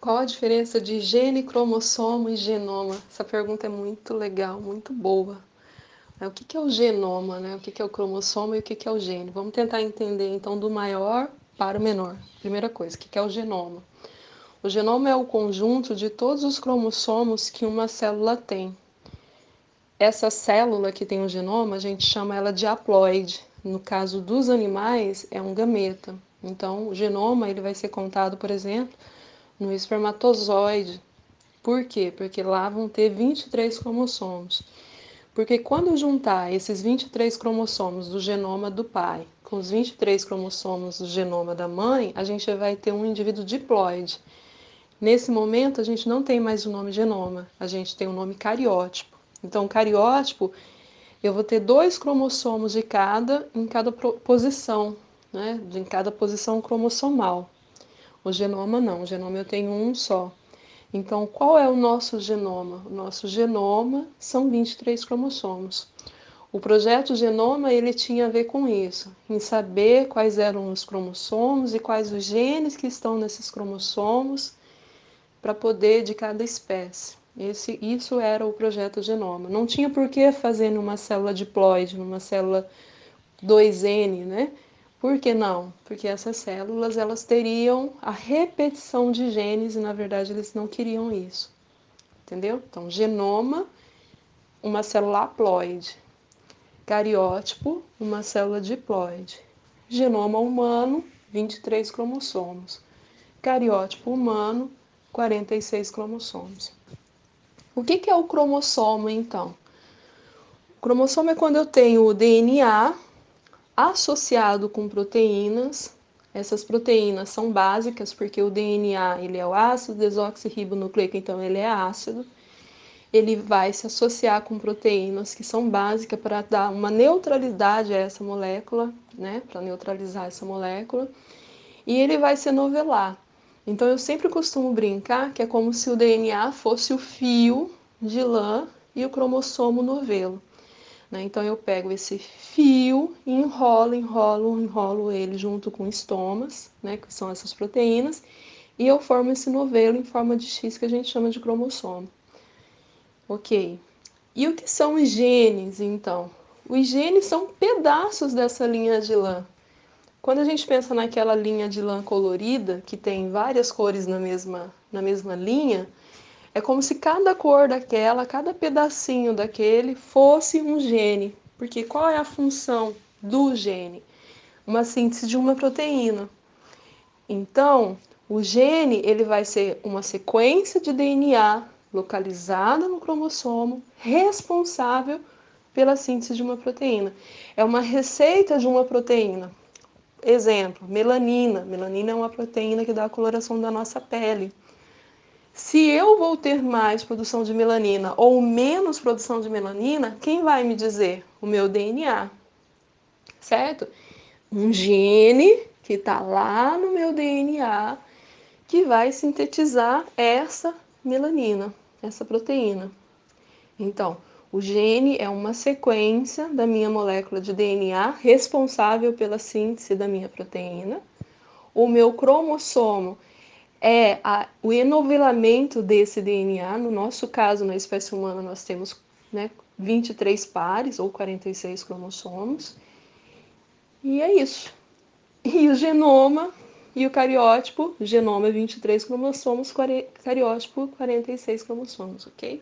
Qual a diferença de gene, cromossomo e genoma? Essa pergunta é muito legal, muito boa. É, o que é o genoma, né? o que é o cromossomo e o que é o gene? Vamos tentar entender então do maior para o menor. Primeira coisa, o que é o genoma? O genoma é o conjunto de todos os cromossomos que uma célula tem. Essa célula que tem o genoma, a gente chama ela de haploide. No caso dos animais, é um gameta. Então, o genoma ele vai ser contado, por exemplo, no espermatozoide. Por quê? Porque lá vão ter 23 cromossomos. Porque quando juntar esses 23 cromossomos do genoma do pai com os 23 cromossomos do genoma da mãe, a gente vai ter um indivíduo diploide. Nesse momento, a gente não tem mais o nome genoma, a gente tem o nome cariótipo. Então, cariótipo, eu vou ter dois cromossomos de cada em cada posição, né? Em cada posição cromossomal. O genoma não, o genoma eu tenho um só. Então, qual é o nosso genoma? O nosso genoma são 23 cromossomos. O projeto Genoma ele tinha a ver com isso, em saber quais eram os cromossomos e quais os genes que estão nesses cromossomos para poder de cada espécie. Esse, isso era o projeto Genoma. Não tinha por que fazer numa célula diploide, numa célula 2N, né? Por que não? Porque essas células elas teriam a repetição de genes e na verdade eles não queriam isso. Entendeu? Então, genoma, uma célula haploide. Cariótipo, uma célula diploide. Genoma humano, 23 cromossomos. Cariótipo humano, 46 cromossomos. O que, que é o cromossomo, então? O cromossomo é quando eu tenho o DNA associado com proteínas. Essas proteínas são básicas porque o DNA ele é o ácido desoxirribonucleico, então ele é ácido. Ele vai se associar com proteínas que são básicas para dar uma neutralidade a essa molécula, né? Para neutralizar essa molécula. E ele vai se novelar. Então eu sempre costumo brincar que é como se o DNA fosse o fio de lã e o cromossomo novelo. Né? Então eu pego esse fio, enrolo, enrolo, enrolo ele junto com estomas, né? que são essas proteínas, e eu formo esse novelo em forma de X que a gente chama de cromossomo. Ok. E o que são os genes, então? Os genes são pedaços dessa linha de lã. Quando a gente pensa naquela linha de lã colorida, que tem várias cores na mesma, na mesma linha, é como se cada cor daquela, cada pedacinho daquele fosse um gene. Porque qual é a função do gene? Uma síntese de uma proteína. Então, o gene ele vai ser uma sequência de DNA localizada no cromossomo, responsável pela síntese de uma proteína. É uma receita de uma proteína. Exemplo, melanina. Melanina é uma proteína que dá a coloração da nossa pele. Se eu vou ter mais produção de melanina ou menos produção de melanina, quem vai me dizer? O meu DNA, certo? Um gene que está lá no meu DNA que vai sintetizar essa melanina, essa proteína. Então, o gene é uma sequência da minha molécula de DNA responsável pela síntese da minha proteína. O meu cromossomo é a, o enovelamento desse DNA. No nosso caso, na espécie humana, nós temos né, 23 pares ou 46 cromossomos. E é isso. E o genoma e o cariótipo, genoma 23 cromossomos, cariótipo 46 cromossomos, ok?